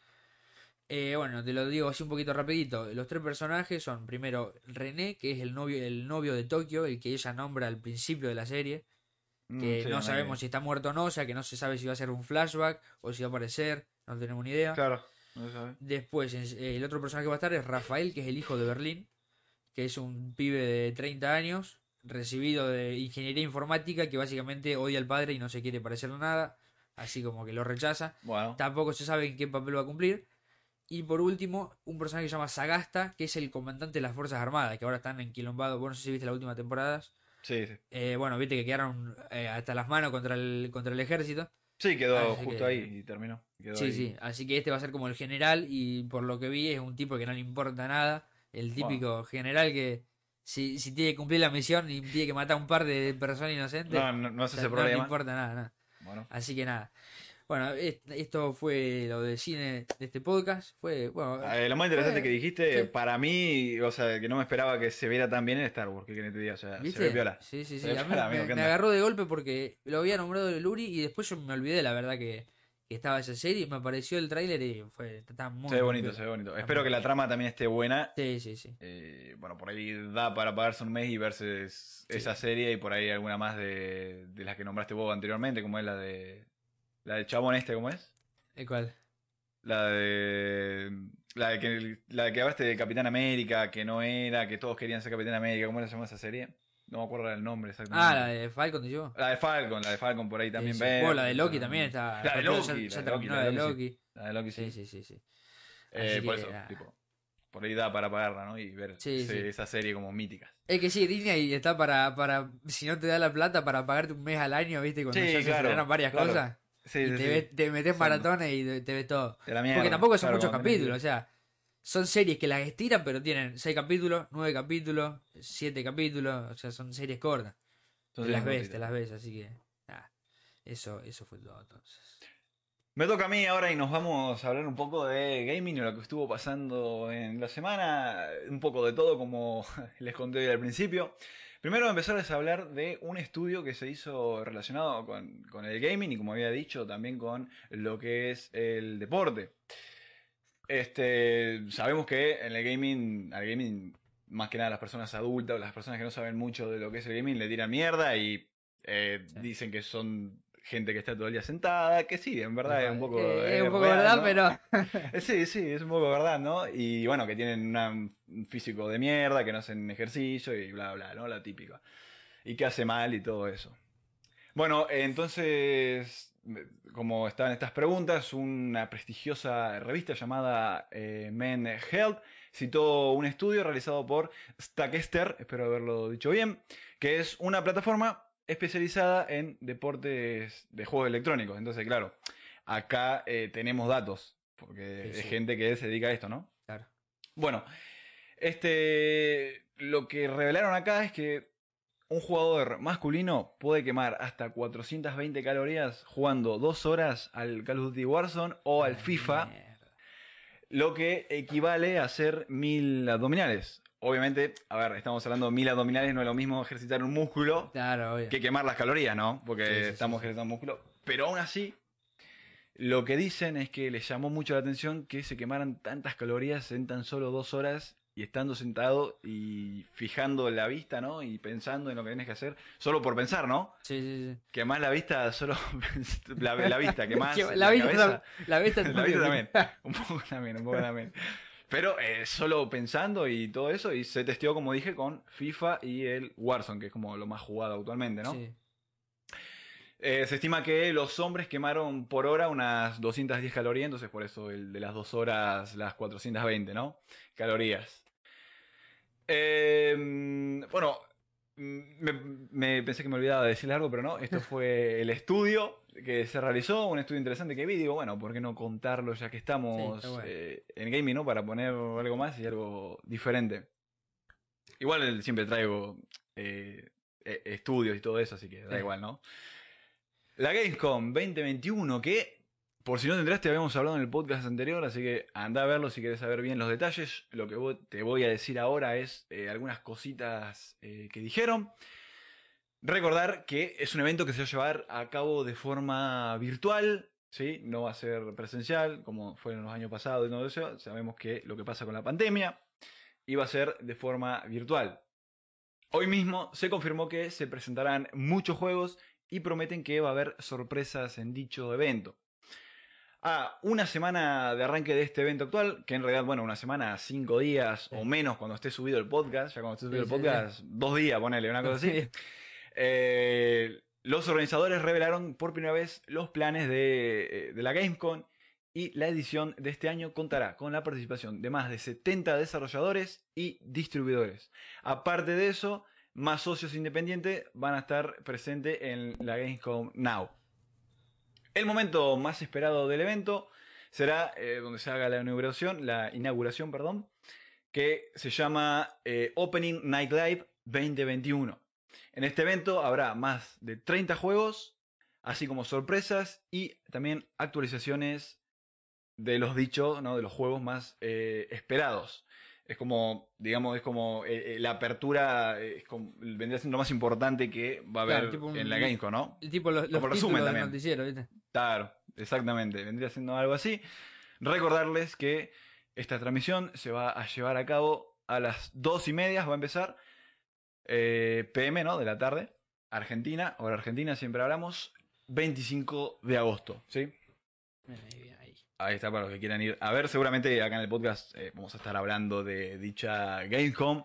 Eh, bueno, te lo digo así un poquito rapidito. Los tres personajes son primero René, que es el novio, el novio de Tokio, el que ella nombra al principio de la serie. Mm, Que sí, no sabemos si está muerto o no, o sea que no se sabe si va a ser un flashback o si va a aparecer, no tenemos ni idea. Claro, no se sabe. Después, en- eh, el otro personaje que va a estar es Rafael, que es el hijo de Berlín, que es un pibe de 30 años, recibido de ingeniería informática, que básicamente odia al padre y no se quiere parecer a nada, así como que lo rechaza. Bueno, Tampoco se sabe en qué papel va a cumplir. Y por último, un personaje que se llama Sagasta, que es el comandante de las Fuerzas Armadas, que ahora están enquilombados. Bueno, no sé si viste las últimas temporadas. Sí, sí. Eh, bueno, viste que quedaron eh, hasta las manos contra el, contra el ejército. Sí, quedó Así justo que- ahí y terminó. Quedó Sí, ahí. sí. Así que este va a ser como el general y por lo que vi es un tipo que no le importa nada. El típico general que si, si tiene que cumplir la misión y tiene que matar a un par de personas inocentes, No, no, no es o sea, ese no le problema. importa nada, nada. Bueno, Así que nada. Bueno, es- esto fue lo del cine de este podcast. Fue, bueno, eh, lo más interesante fue- que dijiste, sí. para mí, o sea, que no me esperaba que se viera tan bien en Star Wars, que te diga, o sea, ¿viste? se ve viola. Sí, sí, sí. A mí me, agarró de golpe porque lo había nombrado el Luri y después yo me olvidé, la verdad, que, que estaba esa serie. Me apareció el tráiler y fue está muy Se ve bonito, se ve bonito. Está Espero que la trama también esté buena. Sí, sí, sí. Eh, bueno, por ahí da para pagarse un mes y verse es- esa serie y por ahí alguna más de, de las que nombraste vos anteriormente, como es la de... La de Chabón este, ¿cómo es? ¿El cuál? La de. La de que, la de que hablaste de Capitán América, que no era, que todos querían ser Capitán América. ¿Cómo era se llama esa serie? No me acuerdo el nombre exactamente. Ah, la de Falcon, digo. La de Falcon, la de Falcon por ahí también Sí, la de Loki también está. La de Loki, Ya, la ya de Loki, terminó la la de Loki, Loki. La de Loki sí. Sí, sí, sí, sí. Eh, por eso, tipo. Por ahí da para pagarla, ¿no? Y ver Sí, ese- sí. esa serie como mítica. Es que sí, Disney está para, para, si no te da la plata, para pagarte un mes al año, ¿viste? Cuando Sí, ya se claro, estrenan varias claro. cosas. Sí, y sí, te, ves- te metes maratones y te, ves todo. De la mierda. Porque tampoco son Claro, muchos capítulos, o sea, son series que las estiran, pero tienen seis capítulos, nueve capítulos, siete capítulos, o sea, son series cortas. Te las ves, te las ves, así que, nada, eso, eso fue todo entonces. Me toca a mí ahora y nos vamos a hablar un poco de gaming y lo que estuvo pasando en la semana, un poco de todo como les conté hoy al principio. Primero empezarles a hablar de un estudio que se hizo relacionado con, con el gaming y como había dicho también con lo que es el deporte. Este, sabemos que en el gaming, al gaming, más que nada las personas adultas o las personas que no saben mucho de lo que es el gaming le tiran mierda y eh, Sí. dicen que son gente que está todo el día sentada, que sí, en verdad es un poco... Eh, es un poco real, verdad, ¿no? pero Sí, sí, es un poco verdad, ¿no? Y bueno, que tienen una- un físico de mierda, que no hacen ejercicio y bla, bla, ¿no? La típica. Y que hace mal y todo eso. Bueno, entonces, como estaban estas preguntas, una prestigiosa revista llamada eh, Men Health citó un estudio realizado por Stackester, espero haberlo dicho bien, que es una plataforma especializada en deportes de juegos electrónicos. Entonces, claro, acá eh, tenemos datos, porque Sí, es gente que se dedica a esto, ¿no? claro. Bueno, este, lo que revelaron acá es que un jugador masculino puede quemar hasta 420 calorías jugando dos horas al Call of Duty Warzone o al Ah, FIFA, mierda. lo que equivale a hacer mil abdominales. Obviamente, a ver, estamos hablando de mil abdominales, no es lo mismo ejercitar un músculo Claro, que quemar las calorías, ¿no? Porque Sí, sí, sí, estamos sí. ejercitando músculo. Pero aún así, lo que dicen es que les llamó mucho la atención que se quemaran tantas calorías en tan solo dos horas y estando sentado y fijando la vista, ¿no? Y pensando en lo que tienes que hacer, solo por pensar, ¿no? Sí, sí, sí. Quemás la vista, solo la, la vista, quemás Que la, la, vista, cabeza. la vista, La vista también. Un poco también, un poco también. Pero eh, solo pensando y todo eso, y se testeó, como dije, con FIFA y el Warzone, que es como lo más jugado actualmente, ¿no? Sí. Eh, se estima que los hombres quemaron por hora unas 210 calorías, entonces por eso el de las dos horas, las 420, ¿no? Calorías. Eh, bueno, me, me- pensé que me olvidaba de decirle algo, pero no. Esto fue el estudio que se realizó, un estudio interesante que vi. Digo, bueno, ¿por qué no contarlo ya que estamos Sí, está bueno. eh, en gaming, ¿no? Para poner algo más y algo diferente. Igual siempre traigo eh, eh, estudios y todo eso, así que da Sí. igual, ¿no? La Gamescom 2021, que por si no te enteraste, habíamos hablado en el podcast anterior, así que anda a verlo si querés saber bien los detalles. Lo que te voy a decir ahora es eh, algunas cositas eh, que dijeron. Recordar que es un evento que se va a llevar a cabo de forma virtual, ¿sí? No va a ser presencial, como fue en los años pasados y todo eso. Sabemos que lo que pasa con la pandemia iba a ser de forma virtual. Hoy mismo se confirmó que se presentarán muchos juegos y prometen que va a haber sorpresas en dicho evento. A una semana de arranque de este evento actual, que en realidad, bueno, una semana, cinco días o menos cuando esté subido el podcast, ya cuando esté subido Sí, el sí, podcast, dos días, ponele, una cosa así. Eh, los organizadores revelaron por primera vez los planes de, eh, de la Gamescom y la edición de este año contará con la participación de más de 70 desarrolladores y distribuidores. Aparte de eso, más socios independientes van a estar presentes en la Gamescom Now. El momento más esperado del evento será eh, donde se haga la inauguración, la inauguración, perdón, que se llama eh, Opening Night Live 2021. En este evento habrá más de 30 juegos, así como sorpresas y también actualizaciones de los dichos, ¿no? de los juegos más eh, esperados. Es como, digamos, es como eh, eh, la apertura, eh, es como- vendría siendo lo más importante que va a haber Claro, tipo un- en la Gamescom, ¿no? El tipo, los, los resumen también. noticiero, ¿viste? Claro, exactamente, vendría siendo algo así. Recordarles que esta transmisión se va a llevar a cabo a las dos y media, va a empezar, eh, PM, ¿no? De la tarde, Argentina, hora Argentina, siempre hablamos, 25 de agosto, ¿sí? Ahí, bien, ahí. Está para los que quieran ir a ver. Seguramente acá en el podcast eh, vamos a estar hablando de dicha Gamescom.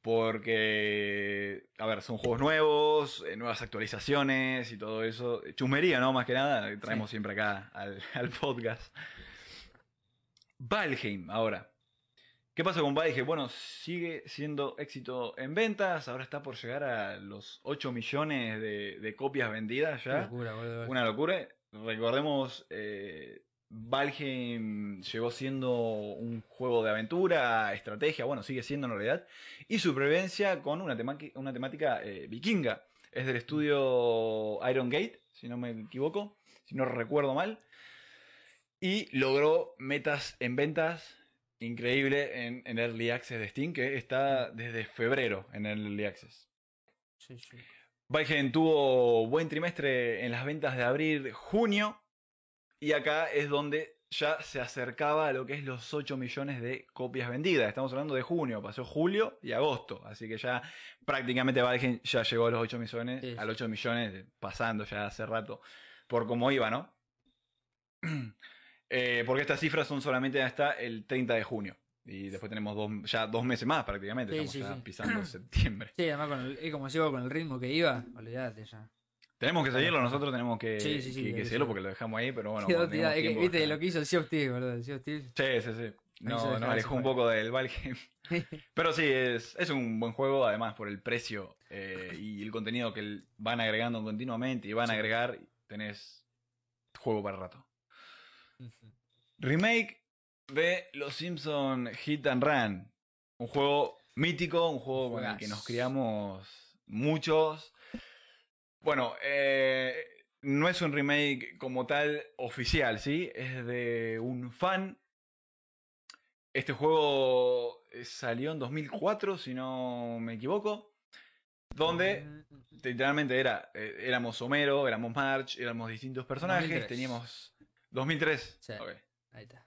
Porque, a ver, son juegos nuevos, eh, nuevas actualizaciones y todo eso. Chusmería, ¿no? Más que nada, que traemos Sí. siempre acá al, al podcast. Valheim, ahora. ¿Qué pasa con Valheim? Bueno, sigue siendo éxito en ventas. Ahora está por llegar a los 8 millones de, de copias vendidas ya. locura, boludo. Una locura. Recordemos, eh, Valheim llegó siendo un juego de aventura, estrategia, bueno, sigue siendo en realidad, y supervivencia con una, temática eh, vikinga. Es del estudio Iron Gate, si no me equivoco, si no recuerdo mal. Y logró metas en ventas increíble en, en Early Access de Steam, que está desde febrero en el Early Access. Sí, sí. Valheim tuvo buen trimestre en las ventas de abril-junio. Y acá es donde ya se acercaba a lo que es los 8 millones de copias vendidas. Estamos hablando de junio, pasó julio y agosto. Así que ya prácticamente Valheim ya llegó a los 8 millones, Sí, sí. a los 8 millones, pasando ya hace rato por cómo iba, ¿no? Eh, porque estas cifras son solamente hasta el 30 de junio. Y después tenemos dos, ya dos meses más prácticamente. Sí, Estamos sí, ya pisando septiembre. Sí, además, con el, y como sigo con el ritmo que iba, olvídate ya. Tenemos que seguirlo, nosotros tenemos que, Sí, sí, sí, que- que seguirlo porque lo dejamos ahí, pero bueno. Tengamos es que, viste lo que hizo el Sea of Thieves, boludo. El Sea of Thieves. Sí, sí, sí. No, nos alejó un poco del Valheim. Pero sí, es, es un buen juego, además por el precio eh, y el contenido que van agregando continuamente y van a agregar, tenés juego para rato. Remake de Los Simpson Hit and Run. Un juego mítico, un juego con el que nos criamos muchos. Bueno, eh, no es un remake como tal oficial, ¿sí? Es de un fan. Este juego eh, salió en 2004, si no me equivoco. Donde literalmente era, eh, éramos Homero, éramos Marge, éramos distintos personajes, 2003. teníamos... 2003. Sí. Ahí está.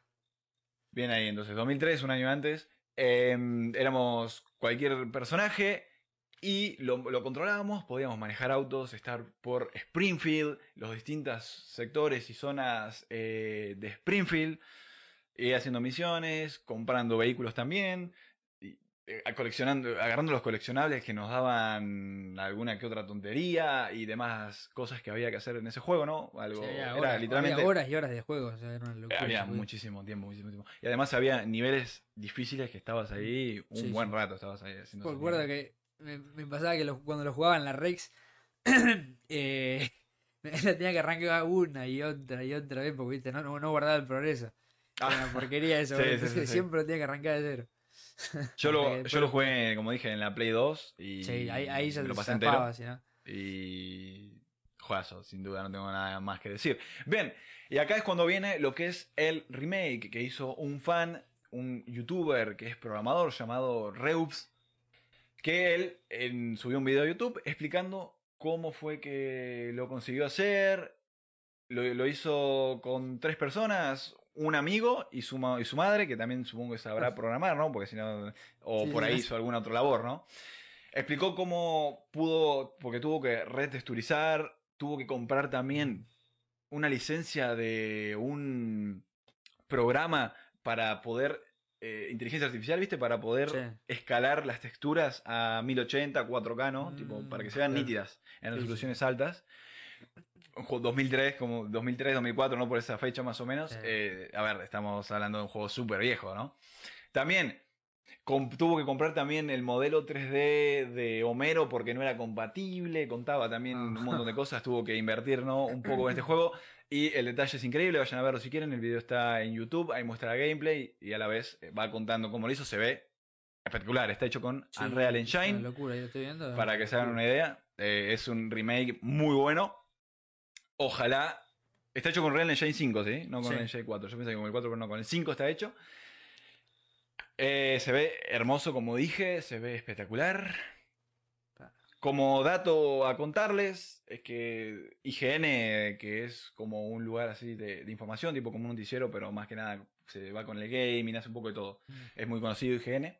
Bien ahí, entonces, 2003, un año antes. eh, éramos cualquier personaje y lo, lo controlábamos, podíamos manejar autos, estar por Springfield, los distintos sectores y zonas eh, de Springfield, y haciendo misiones, comprando vehículos también, y, eh, coleccionando, agarrando los coleccionables que nos daban alguna que otra tontería y demás cosas que había que hacer en ese juego, ¿no? Algo, Sí, había era horas, literalmente... había horas y horas de juego. O sea, era una locura. Había muchísimo tiempo, muchísimo tiempo. Y además había niveles difíciles que estabas ahí un Sí, buen sí. rato, estabas ahí haciendo. Niveles. que me, me pasaba que los- cuando lo jugaba en la Rex, eh, la tenía que arrancar una y otra y otra vez porque ¿viste? No, no, no guardaba el progreso. Era Ah, una porquería eso. Sí, siempre lo tenía que arrancar de cero. yo lo, yo lo jugué, como dije, en la Play 2 y Sí, ahí, ahí ya lo pasé entero. Y Juegazo, sin duda, no tengo nada más que decir. Bien, y acá es cuando viene lo que es el remake que hizo un fan, un youtuber que es programador llamado Reubs, que él en- subió un video a YouTube explicando cómo fue que lo consiguió hacer. Lo, lo hizo con tres personas, un amigo y su, y su madre, que también supongo que sabrá programar, ¿no? Porque si no, o Sí, por ahí sí. hizo alguna otra labor, ¿no? Explicó cómo pudo, porque tuvo que retexturizar, tuvo que comprar también una licencia de un programa para poder, eh, inteligencia artificial, ¿viste? Para poder Sí. escalar las texturas a 1080, 4K, ¿no? tipo, Mm, para que se vean claro. nítidas en sí. resoluciones altas. Un juego 2003, como 2003, 2004, ¿no? Por esa fecha más o menos. Sí. Eh, a ver, estamos hablando de un juego súper viejo, ¿no? También tuvo que comprar también el modelo 3D de Homero porque no era compatible, contaba también Ah. un montón de cosas, tuvo que invertir ¿no? un poco en este juego. Y el detalle es increíble, vayan a verlo si quieren, el video está en YouTube, ahí muestra gameplay y a la vez eh, va contando cómo lo hizo, se ve espectacular, está hecho con Sí, Unreal es una Engine. locura, yo estoy viendo. Para que se hagan una idea, eh, es un remake muy bueno. Ojalá. Está hecho con Real Engine 5, ¿sí? No con Sí. Engine 4. Yo pensé que con el 4, pero no, con el 5 está hecho. Eh, se ve hermoso, como dije, se ve espectacular. Como dato a contarles, es que IGN, que es como un lugar así de, de información, tipo como un noticiero, pero más que nada se va con el gaming, hace un poco de todo. Mm. es muy conocido IGN,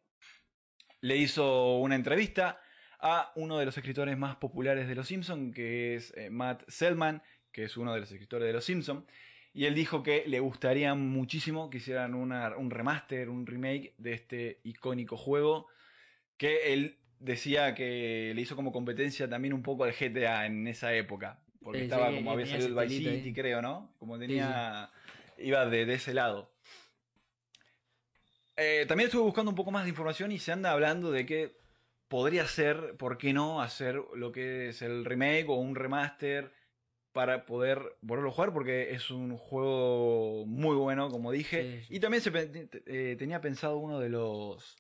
le hizo una entrevista a uno de los escritores más populares de Los Simpson, que es eh, Matt Selman, que es uno de los escritores de Los Simpson, y él dijo que le gustaría muchísimo que hicieran una- un remaster, un remake de este icónico juego, que él decía que le hizo como competencia también un poco al GTA en esa época, porque Sí, estaba sí, como había salido el Vice City, creo, ¿no? Como sí. tenía... iba de, de ese lado. Eh, también estuve buscando un poco más de información y se anda hablando de que podría ser, ¿por qué no?, hacer lo que es el remake o un remaster para poder volverlo a jugar, porque es un juego muy bueno, como dije. Sí, sí. Y también se, eh, tenía pensado uno de los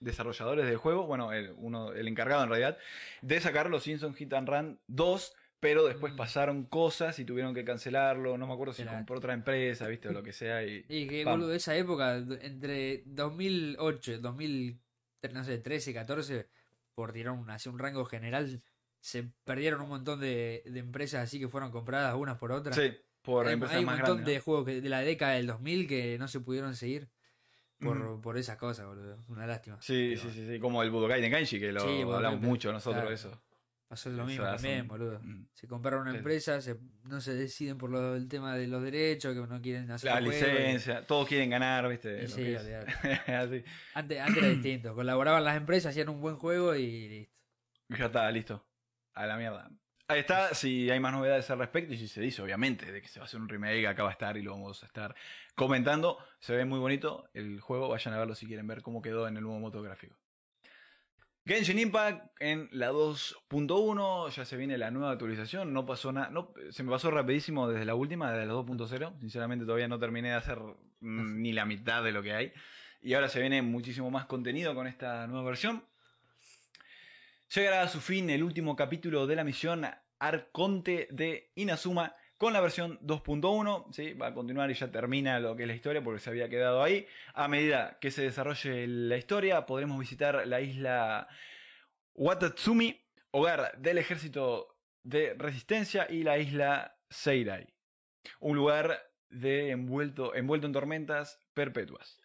desarrolladores del juego, bueno, el, uno, el encargado en realidad, de sacar los Simpsons Hit and Run 2, pero después Mm. pasaron cosas y tuvieron que cancelarlo, no me acuerdo si Era- compró otra empresa, viste, o lo que sea, y... Y que, boludo, esa época, entre 2008 y 2013, 14, por tirar un, así un rango general, se perdieron un montón de, de empresas así que fueron compradas unas por otras. Sí, por hay, empresas hay un más montón grandes. de ¿no? juegos que- de la década del 2000 que no se pudieron seguir por, Ujú. por esas cosas, boludo. Una lástima. Sí, Pero sí, sí, sí, como el Budokai Tenkaichi, que lo Sí, hablamos mucho nosotros claro. eso. Pasó lo mismo son- también, boludo. Mm. Se compraron una Sí. empresa, se, no se deciden por lo, el tema de los derechos, que no quieren hacer La el juego, y- licencia, todos quieren ganar, viste. Sí. Así. Antes, antes era distinto. Colaboraban las empresas, hacían un buen juego y listo. Ya está, listo. A la mierda. Ahí está, si hay más novedades al respecto, y si se dice, obviamente, de que se va a hacer un remake, acá va a estar y lo vamos a estar comentando. Se ve muy bonito el juego, vayan a verlo si quieren ver cómo quedó en el nuevo motográfico. Genshin Impact en la 2.1, ya se viene la nueva actualización, no pasó nada, no, se me pasó rapidísimo desde la última, desde la 2.0, sinceramente todavía no terminé de hacer ni la mitad de lo que hay, y ahora se viene muchísimo más contenido con esta nueva versión. Llegará a su fin el último capítulo de la misión Arconte de Inazuma con la versión 2.1. ¿sí? Va a continuar y ya termina lo que es la historia porque se había quedado ahí. A medida que se desarrolle la historia, podremos visitar la isla Watatsumi, hogar del ejército de resistencia, y la isla Seirai, un lugar de envuelto, envuelto en tormentas perpetuas.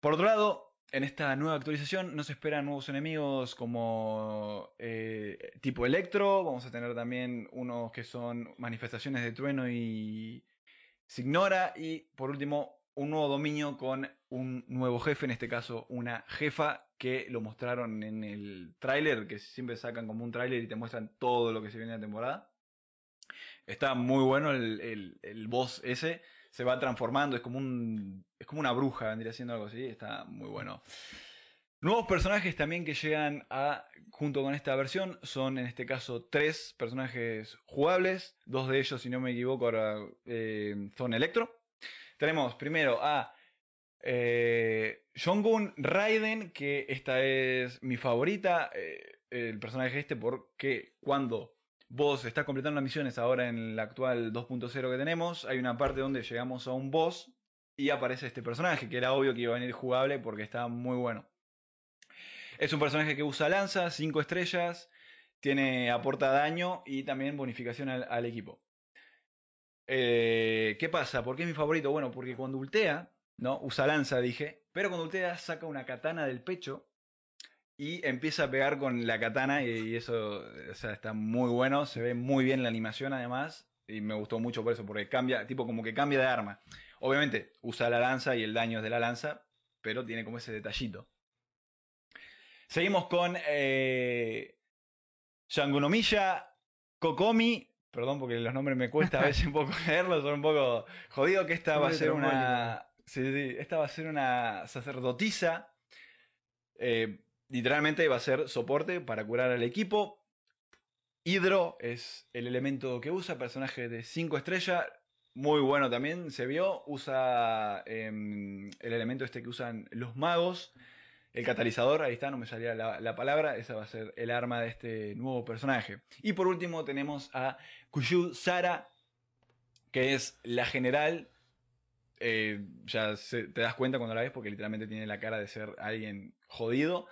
Por otro lado, en esta nueva actualización nos esperan nuevos enemigos como eh, tipo Electro. Vamos a tener también unos que son manifestaciones de trueno y Signora. Y por último, un nuevo dominio con un nuevo jefe, en este caso una jefa que lo mostraron en el tráiler, que siempre sacan como un tráiler y te muestran todo lo que se viene en la temporada. Está muy bueno el, el, el boss ese se va transformando, es como un es como una bruja, vendría siendo algo así, está muy bueno. Nuevos personajes también que llegan a junto con esta versión son en este caso tres personajes jugables, dos de ellos si no me equivoco ahora eh, son Electro. Tenemos primero a eh, Raiden, que esta es mi favorita, eh, el personaje este porque cuando vos estás completando las misiones ahora en la actual 2.0 que tenemos, hay una parte donde llegamos a un boss y aparece este personaje, que era obvio que iba a venir jugable porque está muy bueno. Es un personaje que usa lanza, 5 estrellas, tiene aporta daño y también bonificación al, equipo. Eh, ¿Qué pasa? ¿Por qué es mi favorito? Bueno, porque cuando ultea, ¿no? Usa lanza, dije, pero cuando ultea saca una katana del pecho y empieza a pegar con la katana y, eso o sea, está muy bueno, se ve muy bien la animación además y me gustó mucho por eso, porque cambia, tipo como que cambia de arma. Obviamente usa la lanza y el daño es de la lanza, pero tiene como ese detallito. Seguimos con eh, Shangunomiya Kokomi. Perdón porque los nombres me cuesta a veces un poco leerlos, son un poco jodido que esta va a ser una... Sí, sí, esta va a ser una sacerdotisa. Eh, literalmente va a ser soporte para curar al equipo. Hidro es el elemento que usa, personaje de 5 estrellas. Muy bueno también, se vio. Usa eh, el elemento este que usan los magos. El catalizador, ahí está, no me salía la, la, palabra. Esa va a ser el arma de este nuevo personaje. Y por último tenemos a Kushu Sara, que es la general. Eh, ya te das cuenta cuando la ves porque literalmente tiene la cara de ser alguien jodido.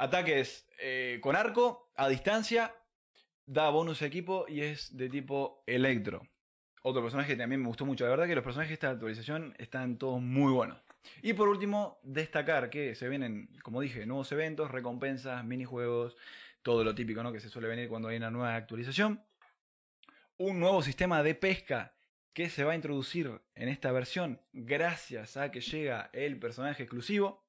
Ataques eh, con arco, a distancia, da bonus a equipo y es de tipo electro. Otro personaje que también me gustó mucho. La verdad que los personajes de esta actualización están todos muy buenos. Y por último, destacar que se vienen, como dije, nuevos eventos, recompensas, minijuegos, todo lo típico ¿no? que se suele venir cuando hay una nueva actualización. Un nuevo sistema de pesca que se va a introducir en esta versión gracias a que llega el personaje exclusivo.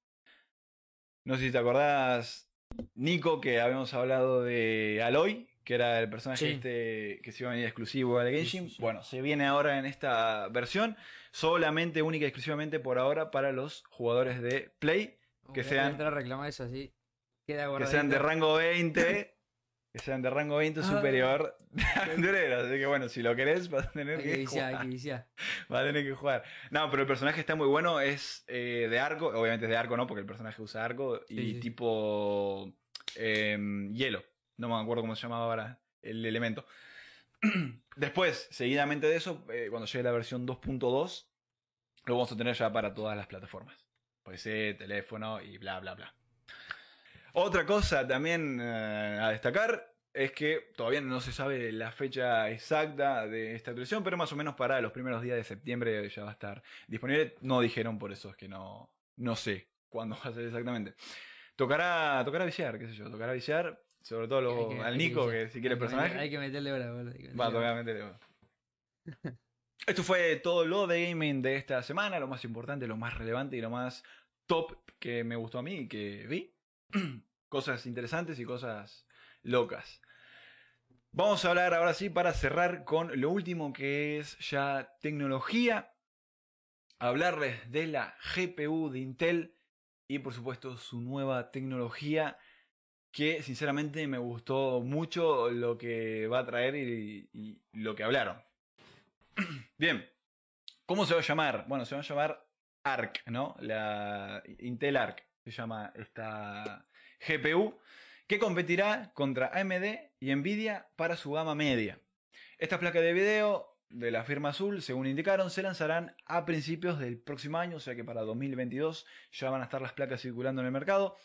No sé si te acordás, Nico, que habíamos hablado de Aloy, que era el personaje sí. este que se iba a venir exclusivo al Genshin. Sí, sí, bueno, se viene ahora en esta versión, solamente, única y exclusivamente por ahora para los jugadores de Play, que sean, a reclamar eso así. Queda que sean de rango 20. que sean de rango 20 superior de aventureros. Así que bueno, si lo querés, vas a tener Hay que, que viciar, jugar. hay que viciar. Va a tener que jugar. No, pero el personaje está muy bueno. Es eh, de arco. Obviamente es de arco, ¿no? Porque el personaje usa arco. Y Sí, sí. tipo eh, hielo. No me acuerdo cómo se llamaba ahora el elemento. Después, seguidamente de eso, eh, cuando llegue la versión 2.2, lo vamos a tener ya para todas las plataformas. PC, teléfono y bla, bla, bla. Otra cosa también eh, a destacar es que todavía no se sabe la fecha exacta de esta actualización, pero más o menos para los primeros días de septiembre ya va a estar disponible. No dijeron, por eso es que no, no sé cuándo va a ser exactamente. Tocará, tocará viciar, qué sé yo, tocará viciar, sobre todo lo- que- al que Nico, que si quiere Hay personaje. Hay que meterle hora, boludo, Va, meterle hora. Esto fue todo lo de gaming de esta semana, lo más importante, lo más relevante y lo más top que me gustó a mí y que vi. cosas interesantes y cosas locas. Vamos a hablar ahora sí para cerrar con lo último que es ya tecnología. Hablarles de la GPU de Intel y por supuesto su nueva tecnología que sinceramente me gustó mucho lo que va a traer y, lo que hablaron. Bien, ¿cómo se va a llamar? Bueno, se va a llamar ARC, ¿no? La Intel ARC se llama esta GPU que competirá contra AMD y Nvidia para su gama media. Estas placas de video de la firma azul, según indicaron, se lanzarán a principios del próximo año, o sea que para 2022 ya van a estar las placas circulando en el mercado,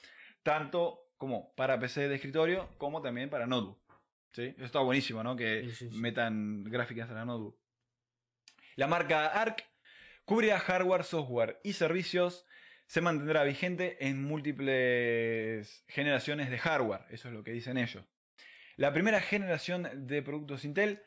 tanto como para PC de escritorio como también para notebook. ¿Sí? Eso está buenísimo, ¿no? Que Sí, sí, metan gráficas a la notebook. La marca ARC cubrirá hardware, software y servicios. Se mantendrá vigente en múltiples generaciones de hardware. Eso es lo que dicen ellos. La primera generación de productos Intel,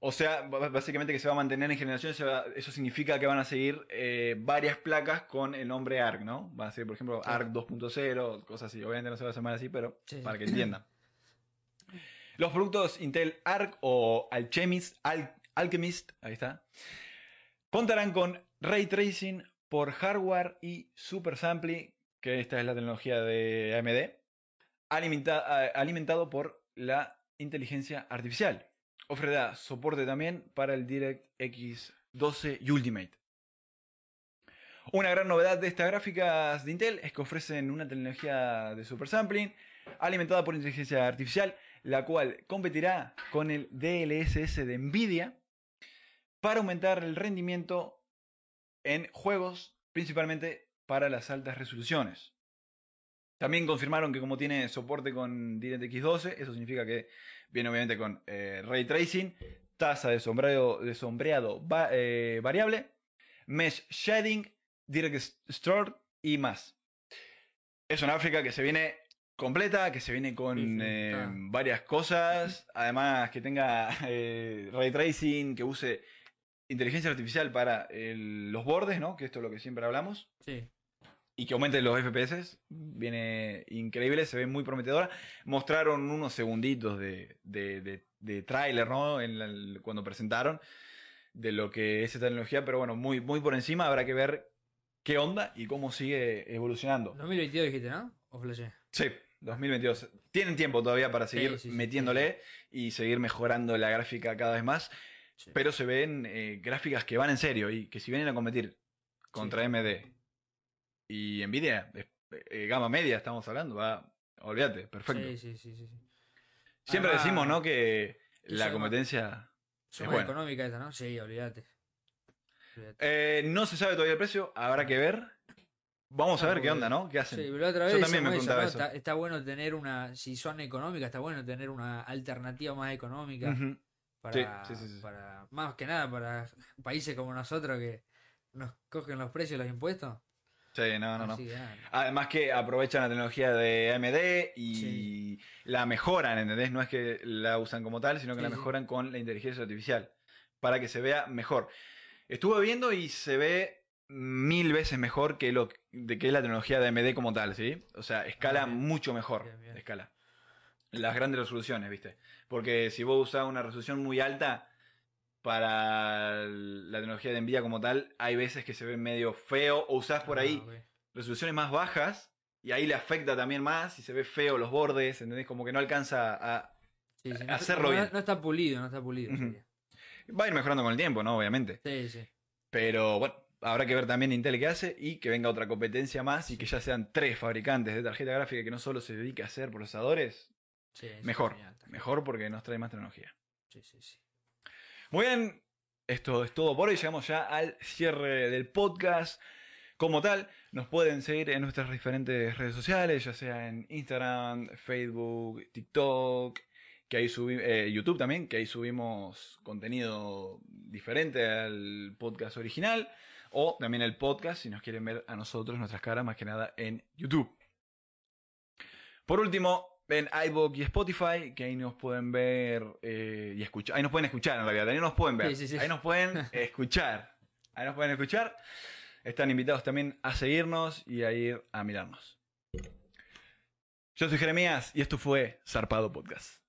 o sea, básicamente que se va a mantener en generaciones, eso significa que van a seguir eh, varias placas con el nombre ARC, ¿no? Va a ser, por ejemplo, ARC 2.0, cosas así. Obviamente no se va a llamar así, pero sí. para que entiendan. Los productos Intel Arc o Alchemist, Al- Alchemist, ahí está, contarán con ray tracing por hardware y super sampling, que esta es la tecnología de AMD, alimentado por la inteligencia artificial. Ofrecerá soporte también para el DirectX 12 y Ultimate. Una gran novedad de estas gráficas de Intel es que ofrecen una tecnología de super sampling alimentada por inteligencia artificial, la cual competirá con el DLSS de Nvidia para aumentar el rendimiento en juegos, principalmente para las altas resoluciones. También confirmaron que como tiene soporte con DirectX 12, eso significa que viene obviamente con eh, ray tracing, tasa de sombreado, de sombreado va- eh, variable, mesh shading, direct store y más. Es una gráfica que se viene completa, que se viene con Sí, sí, eh, varias cosas, además que tenga ray tracing, que use inteligencia artificial para el- los bordes, ¿no? Que esto es lo que siempre hablamos Sí. y que aumente los FPS. Viene increíble, se ve muy prometedora. Mostraron unos segunditos de, de, de, de tráiler, ¿no? En la- cuando presentaron de lo que es esta tecnología, pero bueno, muy, muy por encima. Habrá que ver qué onda y cómo sigue evolucionando. 2022 dijiste, ¿no? O flashé. Sí, 2022. Tienen tiempo todavía para Sí, seguir sí, sí, metiéndole y seguir mejorando la gráfica cada vez más. Sí. Pero se ven eh, gráficas que van en serio y que si vienen a competir contra Sí. AMD y Nvidia, eh, gama media estamos hablando, va, olvídate, perfecto. Sí, sí, sí. Siempre Además, decimos, ¿no? Que la competencia... Es económicas esta, ¿no? Sí, olvídate. Eh, no se sabe todavía el precio, habrá que ver. Vamos a ver qué onda, ¿no? ¿Qué hacen? Sí, pero otra vez Yo también me preguntaba ¿no? eso. Está, está bueno tener una, si son económicas, está bueno tener una alternativa más económica Ujú. Para, sí, sí, sí. para, más que nada para países como nosotros que nos cogen los precios y los impuestos. Sí, no, no, no. Que. Además que aprovechan la tecnología de AMD y la mejoran, ¿entendés? No es que la usan como tal, sino que la mejoran con la inteligencia artificial para que se vea mejor. Estuve viendo y se ve mil veces mejor que lo de que es la tecnología de AMD como tal, ¿sí? O sea, escala Ah, mucho mejor, Bien, bien. escala. Las grandes resoluciones, ¿viste? Porque si vos usás una resolución muy alta para la tecnología de Nvidia como tal, hay veces que se ve medio feo o usás por ahí Ah, resoluciones más bajas y ahí le afecta también más y se ve feo los bordes, ¿entendés? Como que no alcanza a... Sí, sí, no, hacerlo no- bien. no está pulido, no está pulido. Ujú. sería. Va a ir mejorando con el tiempo, ¿no? Obviamente. Sí, sí. Pero bueno, habrá que ver también Intel qué hace y que venga otra competencia más y que ya sean tres fabricantes de tarjeta gráfica que no solo se dedique a hacer procesadores. Sí, Mejor, genial, mejor porque nos trae más tecnología. Sí, sí, sí. Muy bien, esto es todo por hoy. Llegamos ya al cierre del podcast. Como tal, nos pueden seguir en nuestras diferentes redes sociales, ya sea en Instagram, Facebook, TikTok, que ahí subi- eh, YouTube también, que ahí subimos contenido diferente al podcast original, o también el podcast si nos quieren ver a nosotros, nuestras caras, más que nada en YouTube. Por último, en iVoox y Spotify, que ahí nos pueden ver eh, y escuchar. Ahí nos pueden escuchar en realidad, ahí no nos pueden ver. Sí, sí, sí. Ahí nos pueden escuchar. Ahí nos pueden escuchar. Están invitados también a seguirnos y a ir a mirarnos. Yo soy Jeremías y esto fue Zarpado Podcast.